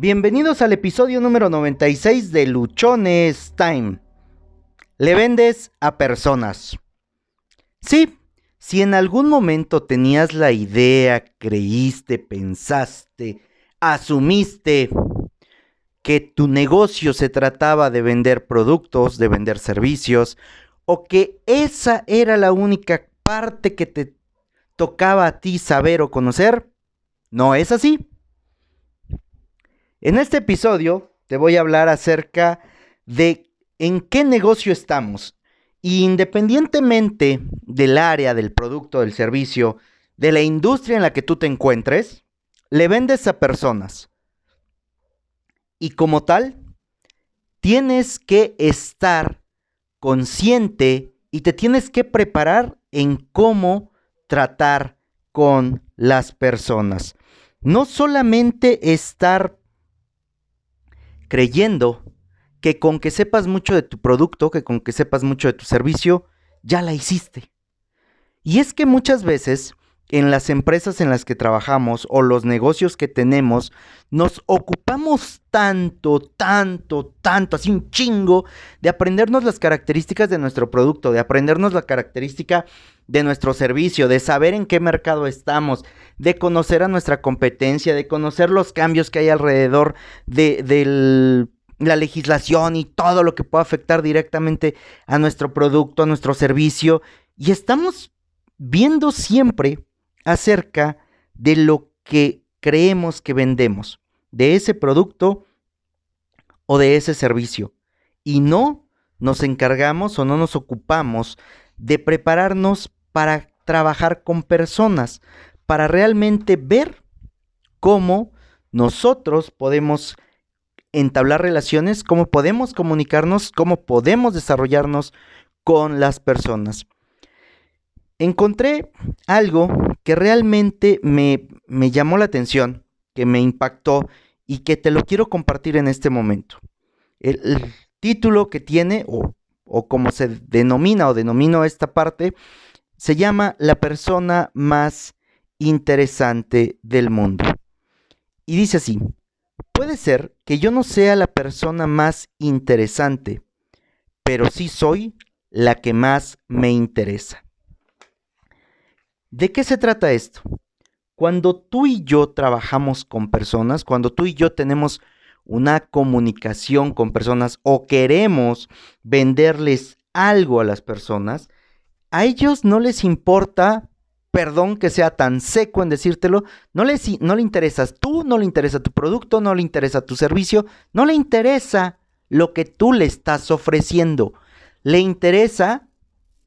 Bienvenidos al episodio número 96 de Luchones Time. Le vendes a personas. Sí, si en algún momento tenías la idea, creíste, pensaste, asumiste que tu negocio se trataba de vender productos, de vender servicios, o que esa era la única parte que te tocaba a ti saber o conocer, no es así. En este episodio te voy a hablar acerca de en qué negocio estamos. Y independientemente del área, del producto, del servicio, de la industria en la que tú te encuentres, le vendes a personas. Y como tal, tienes que estar consciente y te tienes que preparar en cómo tratar con las personas. No solamente estar creyendo que con que sepas mucho de tu producto, que con que sepas mucho de tu servicio, ya la hiciste. Y es que muchas veces en las empresas en las que trabajamos o los negocios que tenemos, nos ocupamos tanto, tanto, tanto, así un chingo, de aprendernos las características de nuestro producto, de aprendernos la característica de nuestro servicio, de saber en qué mercado estamos, de conocer a nuestra competencia, de conocer los cambios que hay alrededor de, la legislación y todo lo que pueda afectar directamente a nuestro producto, a nuestro servicio. Y estamos viendo siempre acerca de lo que creemos que vendemos, de ese producto o de ese servicio. Y no nos encargamos o no nos ocupamos de prepararnos para trabajar con personas, para realmente ver cómo nosotros podemos entablar relaciones, cómo podemos comunicarnos, cómo podemos desarrollarnos con las personas. Encontré algo que realmente me, llamó la atención, que me impactó y que te lo quiero compartir en este momento. El, título que tiene, o, o como se denomina o denomino esta parte, se llama La persona más interesante del mundo. Y dice así, puede ser que yo no sea la persona más interesante, pero sí soy la que más me interesa. ¿De qué se trata esto? Cuando tú y yo trabajamos con personas, cuando tú y yo tenemos una comunicación con personas o queremos venderles algo a las personas, a ellos no les importa, perdón que sea tan seco en decírtelo, no les no le interesas tú, no le interesa tu producto, no le interesa tu servicio, no le interesa lo que tú le estás ofreciendo. Le interesa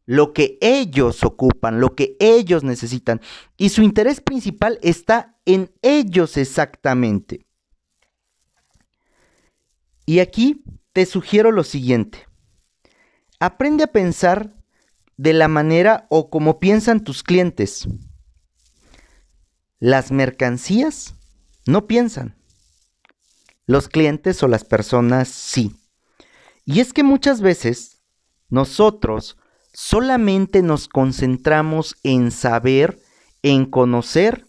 lo que ellos ocupan, lo que ellos necesitan. Y su interés principal está en ellos exactamente. Y aquí te sugiero lo siguiente. Aprende a pensar de la manera o como piensan tus clientes. Las mercancías no piensan. Los clientes o las personas sí. Y es que muchas veces nosotros solamente nos concentramos en saber, en conocer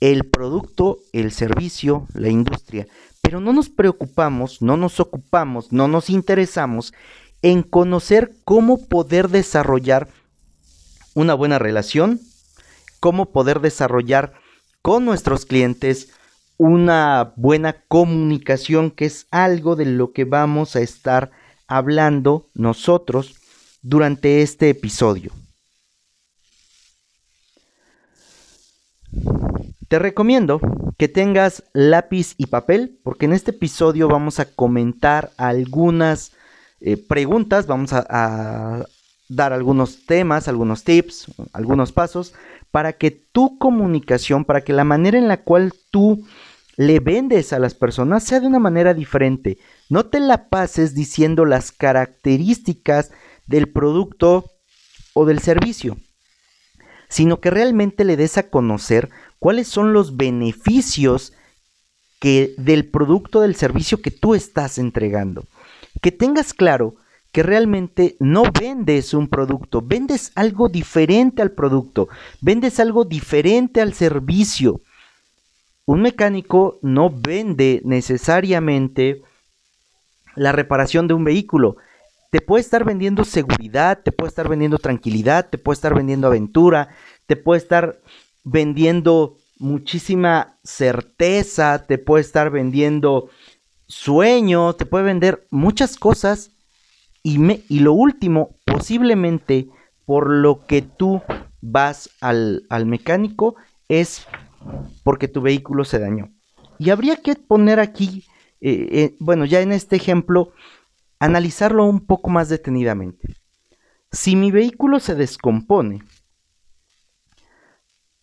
el producto, el servicio, la industria, pero no nos preocupamos, no nos ocupamos, no nos interesamos en conocer cómo poder desarrollar una buena relación, cómo poder desarrollar con nuestros clientes una buena comunicación, que es algo de lo que vamos a estar hablando nosotros durante este episodio. Te recomiendo que tengas lápiz y papel porque en este episodio vamos a comentar algunas eh, preguntas, vamos a, a dar algunos temas, algunos tips, algunos pasos para que tu comunicación, para que la manera en la cual tú le vendes a las personas sea de una manera diferente. No te la pases diciendo las características del producto o del servicio, sino que realmente le des a conocer cuáles son los beneficios que del producto del servicio que tú estás entregando. Que tengas claro que realmente no vendes un producto, vendes algo diferente al producto, vendes algo diferente al servicio. un mecánico no vende necesariamente la reparación de un vehículo. Te puede estar vendiendo seguridad, te puede estar vendiendo tranquilidad, te puede estar vendiendo aventura, te puede estar vendiendo muchísima certeza, te puede estar vendiendo sueño, te puede vender muchas cosas. Y, me, y lo último, posiblemente por lo que tú vas al, mecánico es porque tu vehículo se dañó. Y habría que poner aquí, eh, eh, bueno, ya en este ejemplo, analizarlo un poco más detenidamente. Si mi vehículo se descompone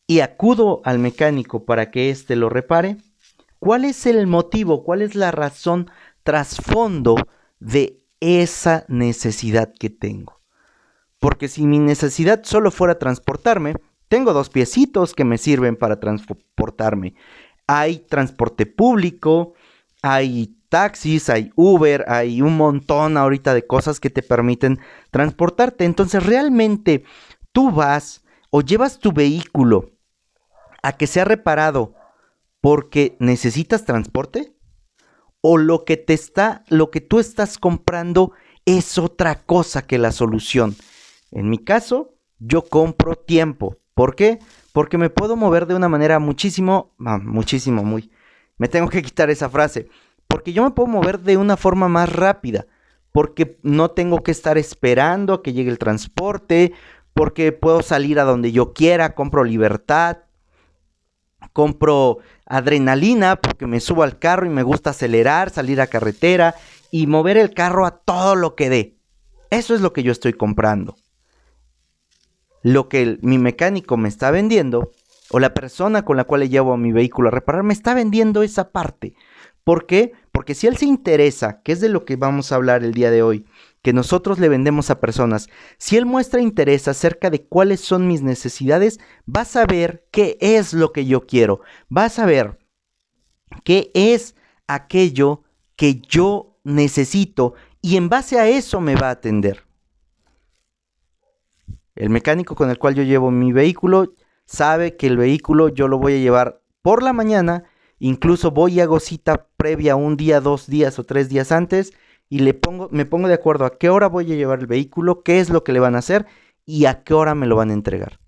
y acudo al mecánico para que éste lo repare, ¿cuál es el motivo, cuál es la razón trasfondo de esa necesidad que tengo? Porque si mi necesidad solo fuera transportarme, tengo dos piecitos que me sirven para transportarme. Hay transporte público, hay taxis, hay Uber, hay un montón ahorita de cosas que te permiten transportarte. Entonces realmente tú vas o llevas tu vehículo a que sea reparado porque necesitas transporte o lo que te está lo que tú estás comprando es otra cosa que la solución. En mi caso, yo compro tiempo. ¿Por qué? Porque me puedo mover de una manera muchísimo, muchísimo, muy. Me tengo que quitar esa frase. Porque yo me puedo mover de una forma más rápida. Porque no tengo que estar esperando a que llegue el transporte. Porque puedo salir a donde yo quiera. Compro libertad. Compro adrenalina porque me subo al carro y me gusta acelerar, salir a carretera y mover el carro a todo lo que dé. Eso es lo que yo estoy comprando lo que mi mecánico me está vendiendo o la persona con la cual le llevo a mi vehículo a reparar me está vendiendo esa parte. ¿Por qué? Porque si él se interesa, que es de lo que vamos a hablar el día de hoy, que nosotros le vendemos a personas, si él muestra interés acerca de cuáles son mis necesidades, va a saber qué es lo que yo quiero, va a saber qué es aquello que yo necesito y en base a eso me va a atender. El mecánico con el cual yo llevo mi vehículo sabe que el vehículo yo lo voy a llevar por la mañana, incluso voy y hago cita previa un día, dos días o tres días antes y le pongo, me pongo de acuerdo a qué hora voy a llevar el vehículo, qué es lo que le van a hacer y a qué hora me lo van a entregar.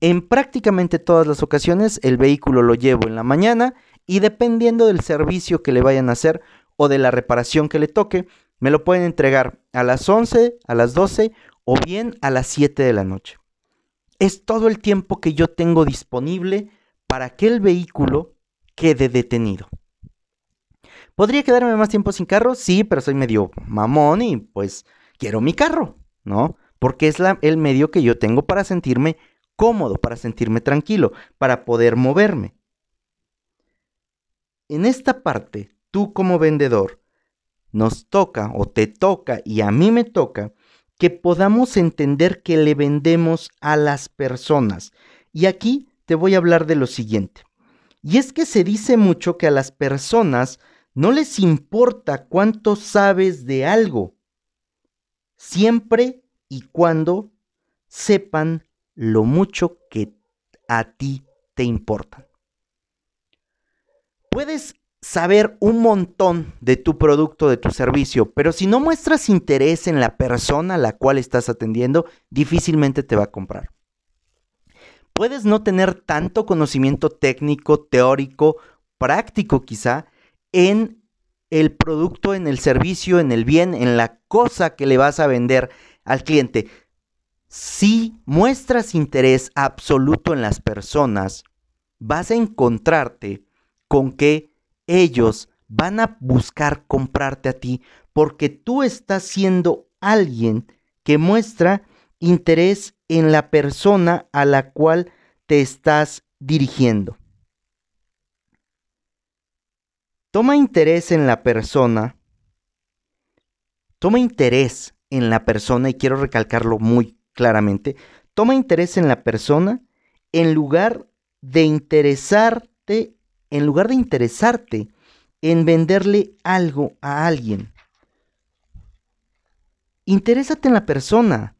En prácticamente todas las ocasiones el vehículo lo llevo en la mañana y dependiendo del servicio que le vayan a hacer o de la reparación que le toque, me lo pueden entregar a las 11, a las 12 o bien a las 7 de la noche. Es todo el tiempo que yo tengo disponible para que el vehículo quede detenido. ¿Podría quedarme más tiempo sin carro? Sí, pero soy medio mamón y pues quiero mi carro, ¿no? Porque es el medio que yo tengo para sentirme cómodo, para sentirme tranquilo, para poder moverme. En esta parte, tú como vendedor, nos toca o te toca y a mí me toca que podamos entender que le vendemos a las personas. Y aquí te voy a hablar de lo siguiente. Y es que se dice mucho que a las personas no les importa cuánto sabes de algo, siempre y cuando sepan lo mucho que a ti te importa. Puedes saber un montón de tu producto, de tu servicio, pero si no muestras interés en la persona a la cual estás atendiendo, difícilmente te va a comprar. Puedes no tener tanto conocimiento técnico, teórico, práctico quizá, en el producto, en el servicio, en el bien, en la cosa que le vas a vender al cliente. Si muestras interés absoluto en las personas, vas a encontrarte con que ellos van a buscar comprarte a ti porque tú estás siendo alguien que muestra interés en la persona a la cual te estás dirigiendo. Toma interés en la persona. Toma interés en la persona y quiero recalcarlo muy claramente. Toma interés en la persona en lugar de interesarte en lugar de interesarte en venderle algo a alguien. Interésate en la persona.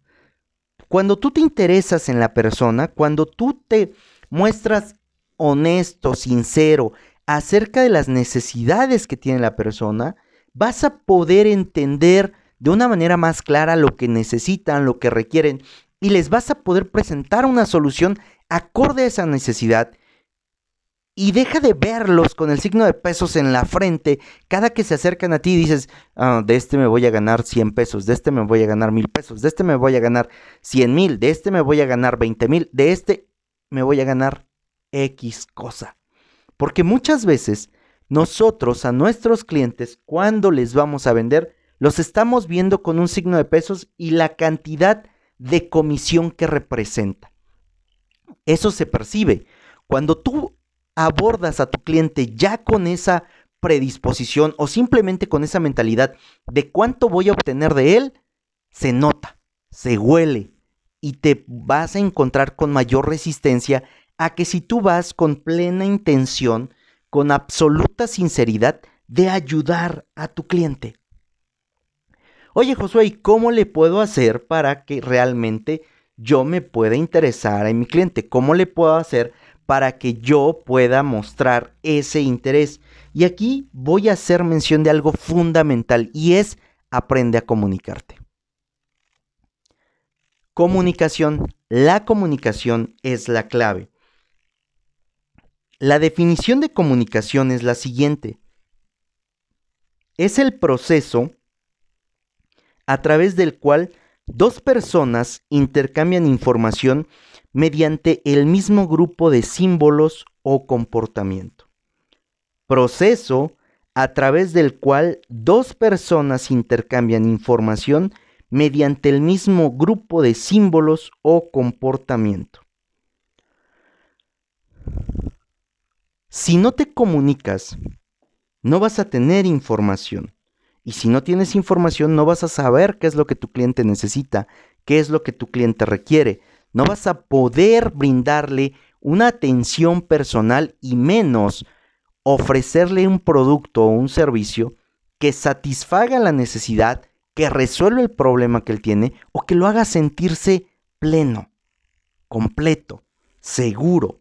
Cuando tú te interesas en la persona, cuando tú te muestras honesto, sincero acerca de las necesidades que tiene la persona, vas a poder entender de una manera más clara lo que necesitan, lo que requieren, y les vas a poder presentar una solución acorde a esa necesidad. Y deja de verlos con el signo de pesos en la frente. Cada que se acercan a ti dices, ah, de este me voy a ganar 100 pesos, de este me voy a ganar mil pesos, de este me voy a ganar 100 mil, de este me voy a ganar 20 mil, de este me voy a ganar X cosa. Porque muchas veces nosotros a nuestros clientes, cuando les vamos a vender, los estamos viendo con un signo de pesos y la cantidad de comisión que representa. Eso se percibe. Cuando tú abordas a tu cliente ya con esa predisposición o simplemente con esa mentalidad de cuánto voy a obtener de él, se nota, se huele y te vas a encontrar con mayor resistencia a que si tú vas con plena intención, con absoluta sinceridad de ayudar a tu cliente. Oye Josué, ¿y cómo le puedo hacer para que realmente yo me pueda interesar en mi cliente? ¿Cómo le puedo hacer para que yo pueda mostrar ese interés? Y aquí voy a hacer mención de algo fundamental y es aprende a comunicarte. Comunicación. La comunicación es la clave. La definición de comunicación es la siguiente. Es el proceso a través del cual dos personas intercambian información mediante el mismo grupo de símbolos o comportamiento. Proceso a través del cual dos personas intercambian información mediante el mismo grupo de símbolos o comportamiento. Si no te comunicas, no vas a tener información. Y si no tienes información, no vas a saber qué es lo que tu cliente necesita, qué es lo que tu cliente requiere. No vas a poder brindarle una atención personal y menos ofrecerle un producto o un servicio que satisfaga la necesidad, que resuelva el problema que él tiene o que lo haga sentirse pleno, completo, seguro.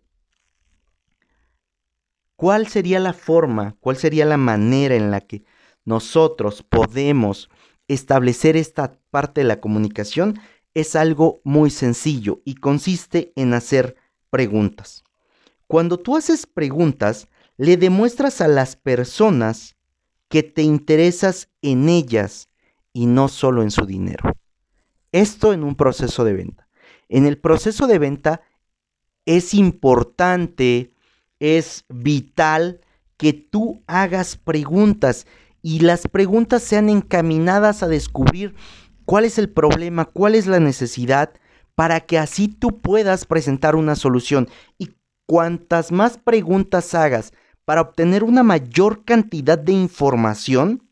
¿Cuál sería la forma, cuál sería la manera en la que nosotros podemos establecer esta parte de la comunicación? Es algo muy sencillo y consiste en hacer preguntas. Cuando tú haces preguntas, le demuestras a las personas que te interesas en ellas y no solo en su dinero. Esto en un proceso de venta. En el proceso de venta es importante es vital que tú hagas preguntas y las preguntas sean encaminadas a descubrir cuál es el problema, cuál es la necesidad, para que así tú puedas presentar una solución. Y cuantas más preguntas hagas para obtener una mayor cantidad de información,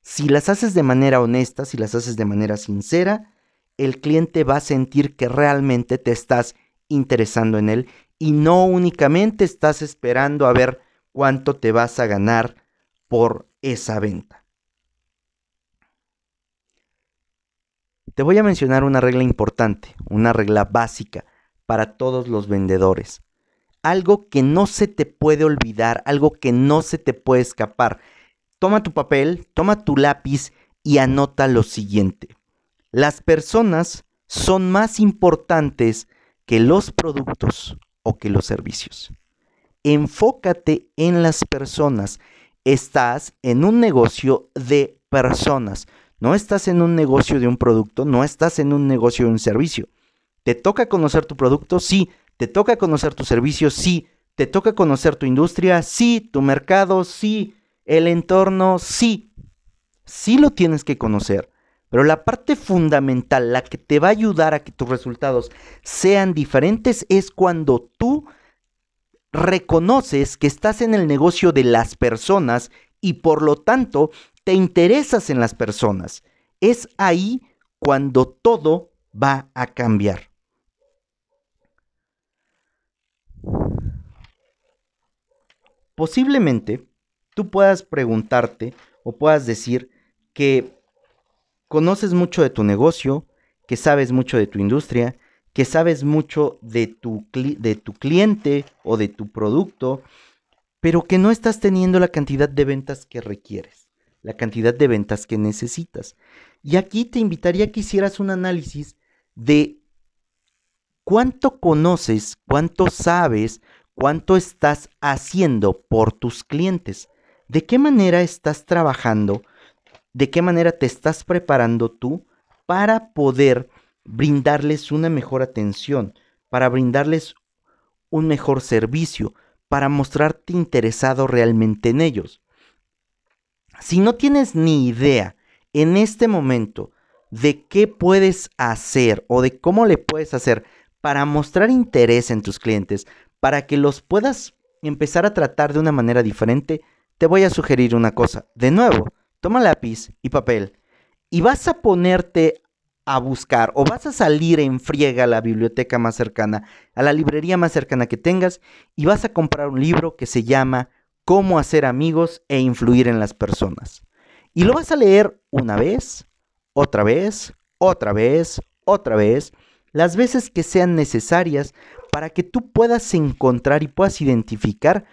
si las haces de manera honesta, si las haces de manera sincera, el cliente va a sentir que realmente te estás interesando en él y no únicamente estás esperando a ver cuánto te vas a ganar por esa venta. Te voy a mencionar una regla importante, una regla básica para todos los vendedores. Algo que no se te puede olvidar, algo que no se te puede escapar. Toma tu papel, toma tu lápiz y anota lo siguiente. Las personas son más importantes que los productos o que los servicios. Enfócate en las personas. Estás en un negocio de personas. No estás en un negocio de un producto, no estás en un negocio de un servicio. ¿Te toca conocer tu producto? Sí. ¿Te toca conocer tu servicio? Sí. ¿Te toca conocer tu industria? Sí. ¿Tu mercado? Sí. ¿El entorno? Sí. Sí lo tienes que conocer. Pero la parte fundamental, la que te va a ayudar a que tus resultados sean diferentes, es cuando tú reconoces que estás en el negocio de las personas y por lo tanto te interesas en las personas. Es ahí cuando todo va a cambiar. Posiblemente tú puedas preguntarte o puedas decir que conoces mucho de tu negocio, que sabes mucho de tu industria, que sabes mucho de tu, de tu cliente o de tu producto, pero que no estás teniendo la cantidad de ventas que requieres, la cantidad de ventas que necesitas. Y aquí te invitaría que hicieras un análisis de cuánto conoces, cuánto sabes, cuánto estás haciendo por tus clientes, de qué manera estás trabajando, de qué manera te estás preparando tú para poder brindarles una mejor atención, para brindarles un mejor servicio, para mostrarte interesado realmente en ellos. Si no tienes ni idea en este momento de qué puedes hacer o de cómo le puedes hacer para mostrar interés en tus clientes, para que los puedas empezar a tratar de una manera diferente, te voy a sugerir una cosa. De nuevo, toma lápiz y papel y vas a ponerte a buscar o vas a salir en friega a la biblioteca más cercana, a la librería más cercana que tengas y vas a comprar un libro que se llama Cómo hacer amigos e influir en las personas. Y lo vas a leer una vez, otra vez, otra vez, otra vez, las veces que sean necesarias para que tú puedas encontrar y puedas identificar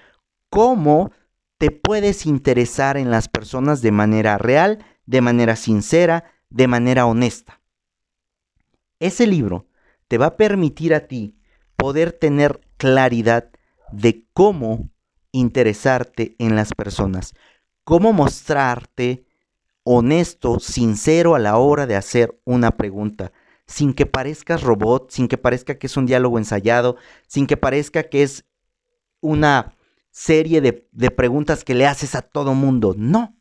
cómo te puedes interesar en las personas de manera real, de manera sincera, de manera honesta. Ese libro te va a permitir a ti poder tener claridad de cómo interesarte en las personas, cómo mostrarte honesto, sincero a la hora de hacer una pregunta, sin que parezcas robot, sin que parezca que es un diálogo ensayado, sin que parezca que es una serie de, preguntas que le haces a todo mundo. No.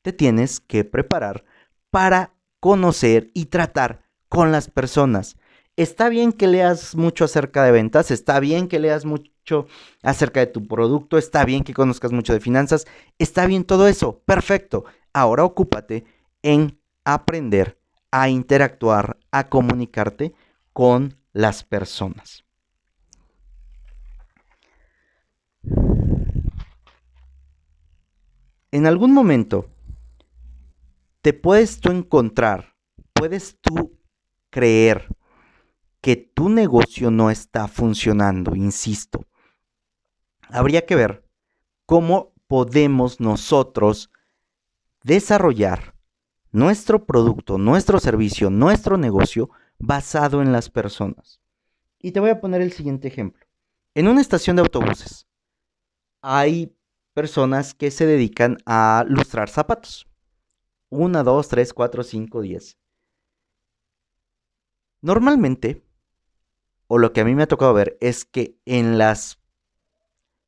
Te tienes que preparar para conocer y tratar con las personas. Está bien que leas mucho acerca de ventas, está bien que leas mucho acerca de tu producto, está bien que conozcas mucho de finanzas, está bien todo eso, perfecto. Ahora ocúpate en aprender a interactuar, a comunicarte con las personas. En algún momento te puedes tú encontrar, puedes tú creer que tu negocio no está funcionando, insisto. Habría que ver cómo podemos nosotros desarrollar nuestro producto, nuestro servicio, nuestro negocio basado en las personas. Y te voy a poner el siguiente ejemplo. En una estación de autobuses hay personas que se dedican a lustrar zapatos. Una, dos, tres, cuatro, cinco, diez. Normalmente, o lo que a mí me ha tocado ver, es que en las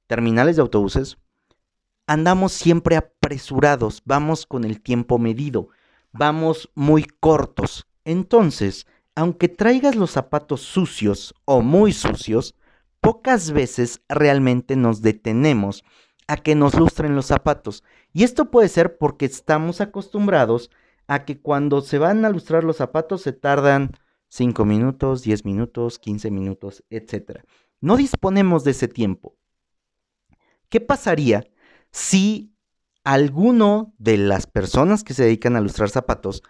terminales de autobuses andamos siempre apresurados, vamos con el tiempo medido vamos muy cortos. Entonces, aunque traigas los zapatos sucios o muy sucios, pocas veces realmente nos detenemos a que nos lustren los zapatos. Y esto puede ser porque estamos acostumbrados a que cuando se van a lustrar los zapatos se tardan 5 minutos, 10 minutos, 15 minutos, etc. No disponemos de ese tiempo. ¿Qué pasaría si alguno de las personas que se dedican a lustrar zapatos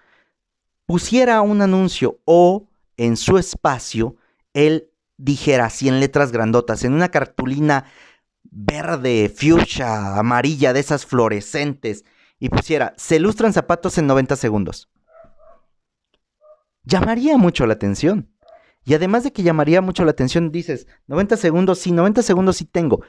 pusiera un anuncio o en su espacio él dijera así en letras grandotas, en una cartulina verde, fuchsia, amarilla, de esas fluorescentes, y pusiera, se lustran zapatos en 90 segundos. Llamaría mucho la atención. Y además de que llamaría mucho la atención, dices, 90 segundos, sí, 90 segundos sí tengo.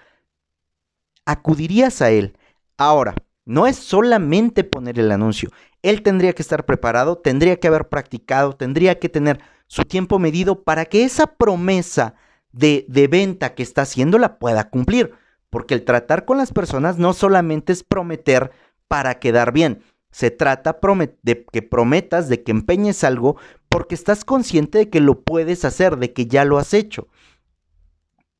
Acudirías a él. Ahora, no es solamente poner el anuncio. Él tendría que estar preparado, tendría que haber practicado, tendría que tener su tiempo medido para que esa promesa de, de venta que está haciendo la pueda cumplir. Porque el tratar con las personas no solamente es prometer para quedar bien. Se trata de que prometas, de que empeñes algo, porque estás consciente de que lo puedes hacer, de que ya lo has hecho.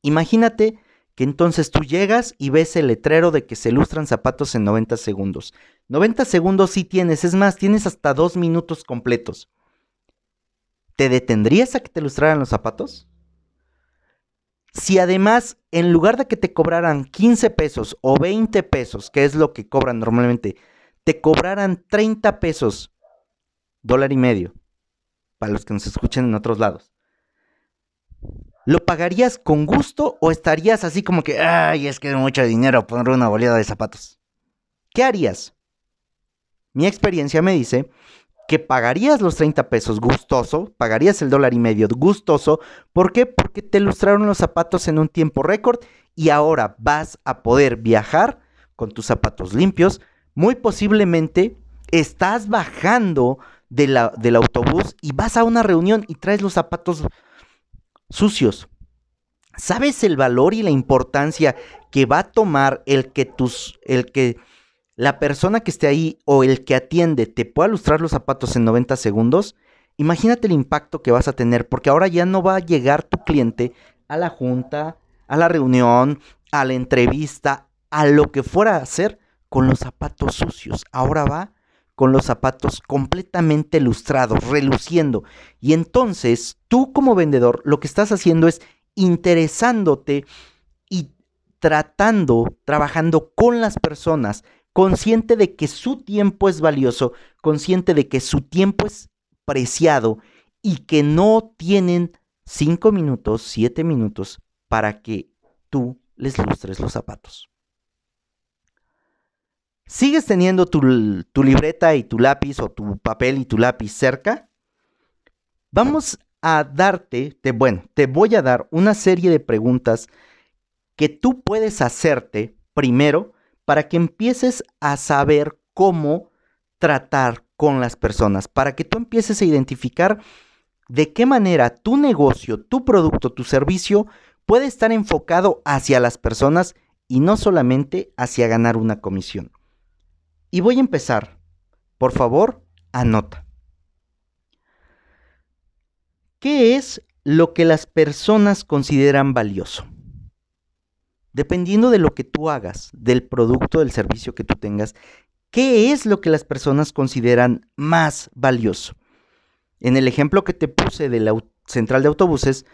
Imagínate que entonces tú llegas y ves el letrero de que se lustran zapatos en 90 segundos. 90 segundos sí tienes, es más, tienes hasta dos minutos completos. ¿Te detendrías a que te lustraran los zapatos? Si además, en lugar de que te cobraran 15 pesos o 20 pesos, que es lo que cobran normalmente, te cobraran 30 pesos, dólar y medio, para los que nos escuchen en otros lados, ¿Lo pagarías con gusto o estarías así como que, ay, es que es mucho dinero poner una boleada de zapatos? ¿Qué harías? Mi experiencia me dice que pagarías los 30 pesos gustoso, pagarías el dólar y medio gustoso. ¿Por qué? Porque te ilustraron los zapatos en un tiempo récord y ahora vas a poder viajar con tus zapatos limpios. Muy posiblemente estás bajando del autobús y vas a una reunión y traes los zapatos sucios. ¿Sabes el valor y la importancia que va a tomar el que tus, el que la persona que esté ahí o el que atiende te pueda lustrar los zapatos en 90 segundos? Imagínate el impacto que vas a tener, porque ahora ya no va a llegar tu cliente a la junta, a la reunión, a la entrevista, a lo que fuera a hacer con los zapatos sucios. Ahora va con los zapatos completamente lustrados, reluciendo. Y entonces tú como vendedor lo que estás haciendo es interesándote y tratando, trabajando con las personas, consciente de que su tiempo es valioso, consciente de que su tiempo es preciado y que no tienen cinco minutos, siete minutos para que tú les lustres los zapatos. ¿Sigues teniendo tu, libreta y tu lápiz o tu papel y tu lápiz cerca? Vamos a darte, te, bueno, te voy a dar una serie de preguntas que tú puedes hacerte primero para que empieces a saber cómo tratar con las personas, para que tú empieces a identificar de qué manera tu negocio, tu producto, tu servicio puede estar enfocado hacia las personas y no solamente hacia ganar una comisión. Y voy a empezar. Por favor, anota. ¿Qué es lo que las personas consideran valioso? Dependiendo de lo que tú hagas, del producto, del servicio que tú tengas, ¿qué es lo que las personas consideran más valioso? En el ejemplo que te puse de la central de autobuses,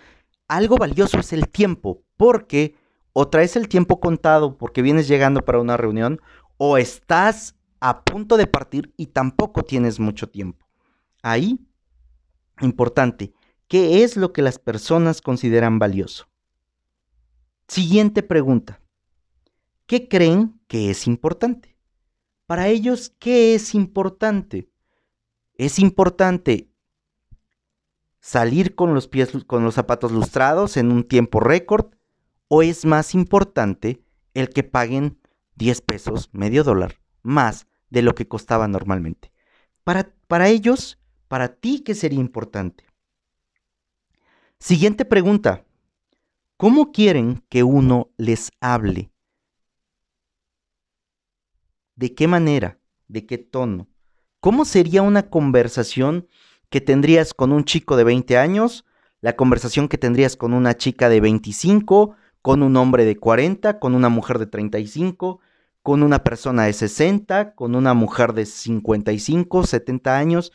algo valioso es el tiempo, porque o traes el tiempo contado porque vienes llegando para una reunión, o estás a punto de partir y tampoco tienes mucho tiempo. Ahí, importante, ¿qué es lo que las personas consideran valioso? Siguiente pregunta. ¿Qué creen que es importante? Para ellos, ¿qué es importante? ¿Es importante salir con los pies con los zapatos lustrados en un tiempo récord o es más importante el que paguen 10 pesos, medio dólar más de lo que costaba normalmente. Para, para ellos, para ti, ¿qué sería importante? Siguiente pregunta. ¿Cómo quieren que uno les hable? ¿De qué manera? ¿De qué tono? ¿Cómo sería una conversación que tendrías con un chico de 20 años? La conversación que tendrías con una chica de 25, con un hombre de 40, con una mujer de 35, con una persona de 60, con una mujer de 55, 70 años.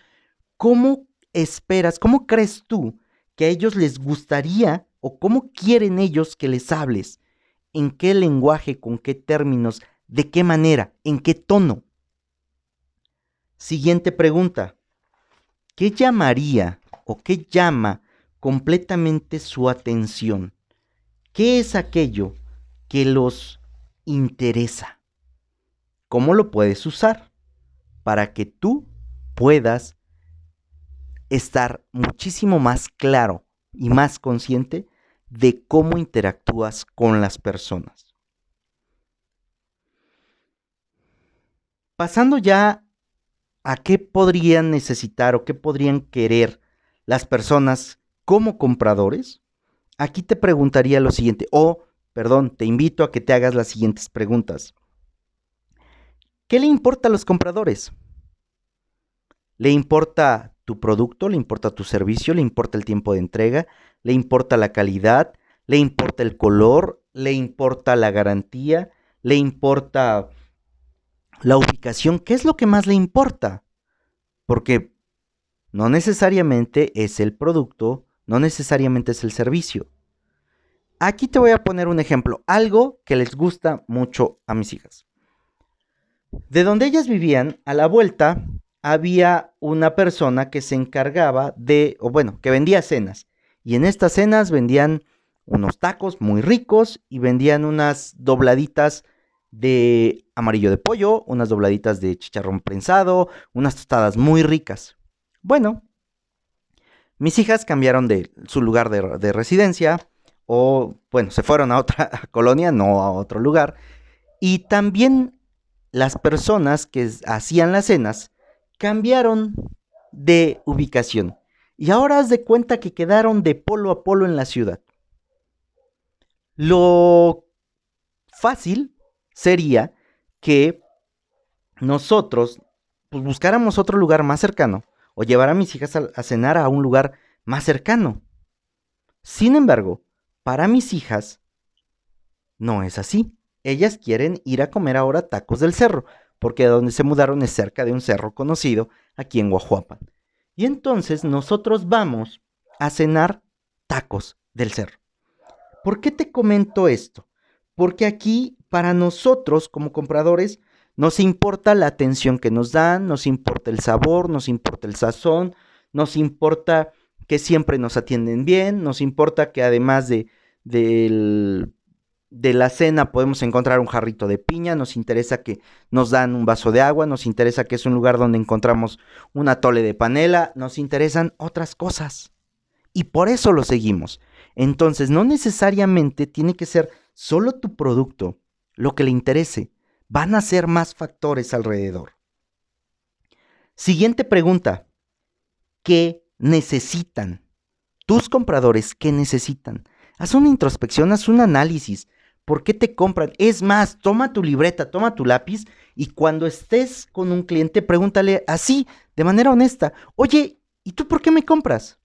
¿Cómo esperas, cómo crees tú que a ellos les gustaría o cómo quieren ellos que les hables? ¿En qué lenguaje, con qué términos, de qué manera, en qué tono? Siguiente pregunta. ¿Qué llamaría o qué llama completamente su atención? ¿Qué es aquello que los interesa? ¿Cómo lo puedes usar? Para que tú puedas estar muchísimo más claro y más consciente de cómo interactúas con las personas. Pasando ya a qué podrían necesitar o qué podrían querer las personas como compradores, aquí te preguntaría lo siguiente, o, perdón, te invito a que te hagas las siguientes preguntas. ¿Qué le importa a los compradores? ¿Le importa tu producto? ¿Le importa tu servicio? ¿Le importa el tiempo de entrega? ¿Le importa la calidad? ¿Le importa el color? ¿Le importa la garantía? ¿Le importa la ubicación? ¿Qué es lo que más le importa? Porque no necesariamente es el producto, no necesariamente es el servicio. Aquí te voy a poner un ejemplo, algo que les gusta mucho a mis hijas. De donde ellas vivían, a la vuelta había una persona que se encargaba de, o bueno, que vendía cenas. Y en estas cenas vendían unos tacos muy ricos y vendían unas dobladitas de amarillo de pollo, unas dobladitas de chicharrón prensado, unas tostadas muy ricas. Bueno, mis hijas cambiaron de su lugar de, residencia o, bueno, se fueron a otra colonia, no a otro lugar. Y también las personas que hacían las cenas cambiaron de ubicación. Y ahora haz de cuenta que quedaron de polo a polo en la ciudad. Lo fácil sería que nosotros pues, buscáramos otro lugar más cercano o llevar a mis hijas a, cenar a un lugar más cercano. Sin embargo, para mis hijas no es así. Ellas quieren ir a comer ahora tacos del cerro, porque donde se mudaron es cerca de un cerro conocido aquí en Guajuapan. Y entonces nosotros vamos a cenar tacos del cerro. ¿Por qué te comento esto? Porque aquí, para nosotros como compradores, nos importa la atención que nos dan, nos importa el sabor, nos importa el sazón, nos importa que siempre nos atienden bien, nos importa que además de, de la cena podemos encontrar un jarrito de piña, nos interesa que nos dan un vaso de agua, nos interesa que es un lugar donde encontramos un atole de panela, nos interesan otras cosas. Y por eso lo seguimos. Entonces, no necesariamente tiene que ser solo tu producto lo que le interese. Van a ser más factores alrededor. Siguiente pregunta. ¿Qué necesitan? Tus compradores, ¿qué necesitan? Haz una introspección, haz un análisis. ¿Por qué te compran? Es más, toma tu libreta, toma tu lápiz y cuando estés con un cliente, pregúntale así, de manera honesta, oye, ¿y tú por qué me compras?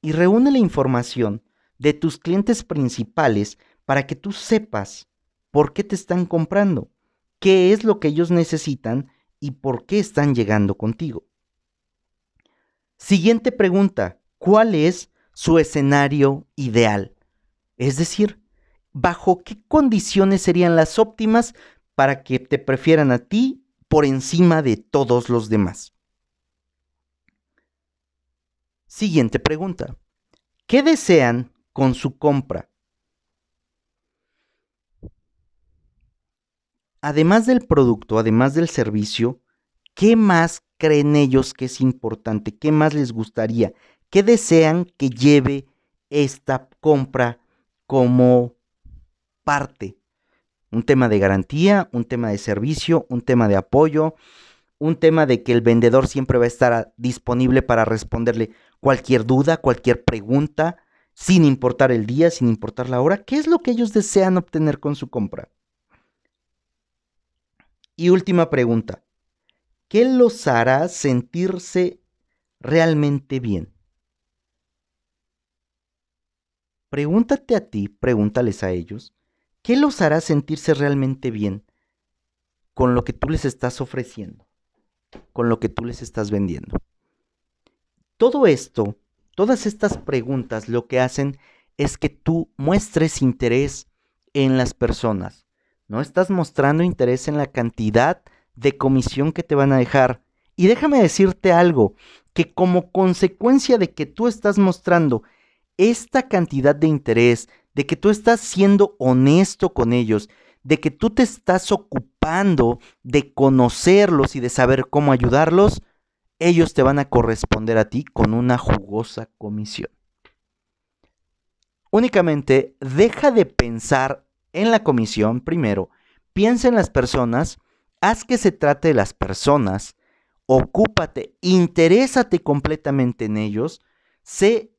y reúne la información de tus clientes principales para que tú sepas por qué te están comprando, qué es lo que ellos necesitan y por qué están llegando contigo. Siguiente pregunta, ¿cuál es su escenario ideal? Es decir, ¿bajo qué condiciones serían las óptimas para que te prefieran a ti por encima de todos los demás? Siguiente pregunta. ¿Qué desean con su compra? Además del producto, además del servicio, ¿qué más creen ellos que es importante? ¿Qué más les gustaría? ¿Qué desean que lleve esta compra como parte? Un tema de garantía, un tema de servicio, un tema de apoyo, un tema de que el vendedor siempre va a estar disponible para responderle cualquier duda, cualquier pregunta, sin importar el día, sin importar la hora. ¿Qué es lo que ellos desean obtener con su compra? Y última pregunta. ¿Qué los hará sentirse realmente bien? Pregúntate a ti, pregúntales a ellos, ¿qué los hará sentirse realmente bien con lo que tú les estás ofreciendo? con lo que tú les estás vendiendo. Todo esto, todas estas preguntas lo que hacen es que tú muestres interés en las personas. No estás mostrando interés en la cantidad de comisión que te van a dejar. Y déjame decirte algo, que como consecuencia de que tú estás mostrando esta cantidad de interés, de que tú estás siendo honesto con ellos, de que tú te estás ocupando de conocerlos y de saber cómo ayudarlos, ellos te van a corresponder a ti con una jugosa comisión. Únicamente deja de pensar en la comisión primero, piensa en las personas, haz que se trate de las personas, ocúpate, interésate completamente en ellos, sé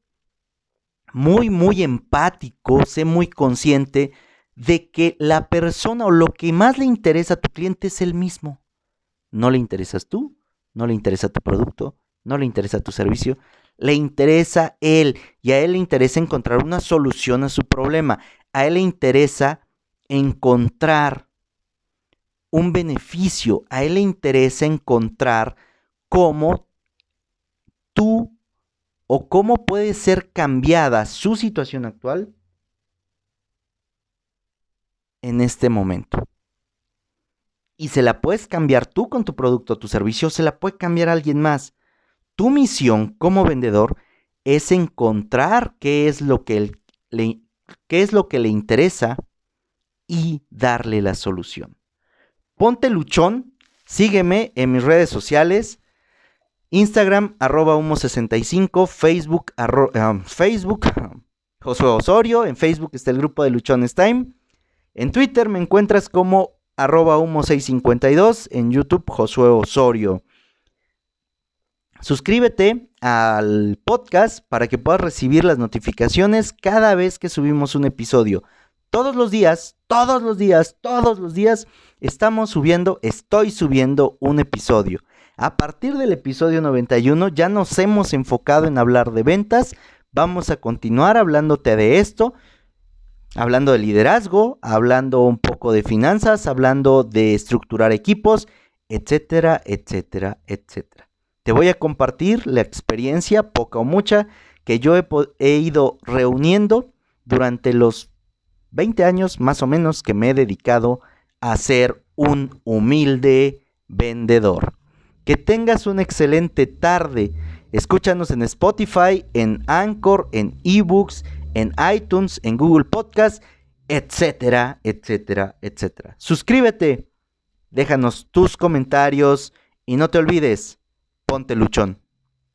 muy, muy empático, sé muy consciente de que la persona o lo que más le interesa a tu cliente es el mismo. No le interesas tú, no le interesa tu producto, no le interesa tu servicio, le interesa él y a él le interesa encontrar una solución a su problema. A él le interesa encontrar un beneficio, a él le interesa encontrar cómo tú o cómo puede ser cambiada su situación actual en este momento. Y se la puedes cambiar tú con tu producto o tu servicio, se la puede cambiar alguien más. Tu misión como vendedor es encontrar qué es lo que qué es lo que le interesa y darle la solución. Ponte luchón, sígueme en mis redes sociales, Instagram arroba humo65, Facebook, um, Facebook Josué Osorio, en Facebook está el grupo de Luchones Time, en Twitter me encuentras como arroba humo652, en YouTube Josué Osorio. Suscríbete al podcast para que puedas recibir las notificaciones cada vez que subimos un episodio. Todos los días, todos los días, todos los días estamos subiendo, estoy subiendo un episodio. A partir del episodio 91 ya nos hemos enfocado en hablar de ventas. Vamos a continuar hablándote de esto, hablando de liderazgo, hablando un poco de finanzas, hablando de estructurar equipos, etcétera, etcétera, etcétera. Te voy a compartir la experiencia, poca o mucha, que yo he, ido reuniendo durante los 20 años más o menos que me he dedicado a ser un humilde vendedor. Que tengas una excelente tarde. Escúchanos en Spotify, en Anchor, en eBooks, en iTunes, en Google Podcast, etcétera, etcétera, etcétera. Suscríbete, déjanos tus comentarios y no te olvides, ponte luchón.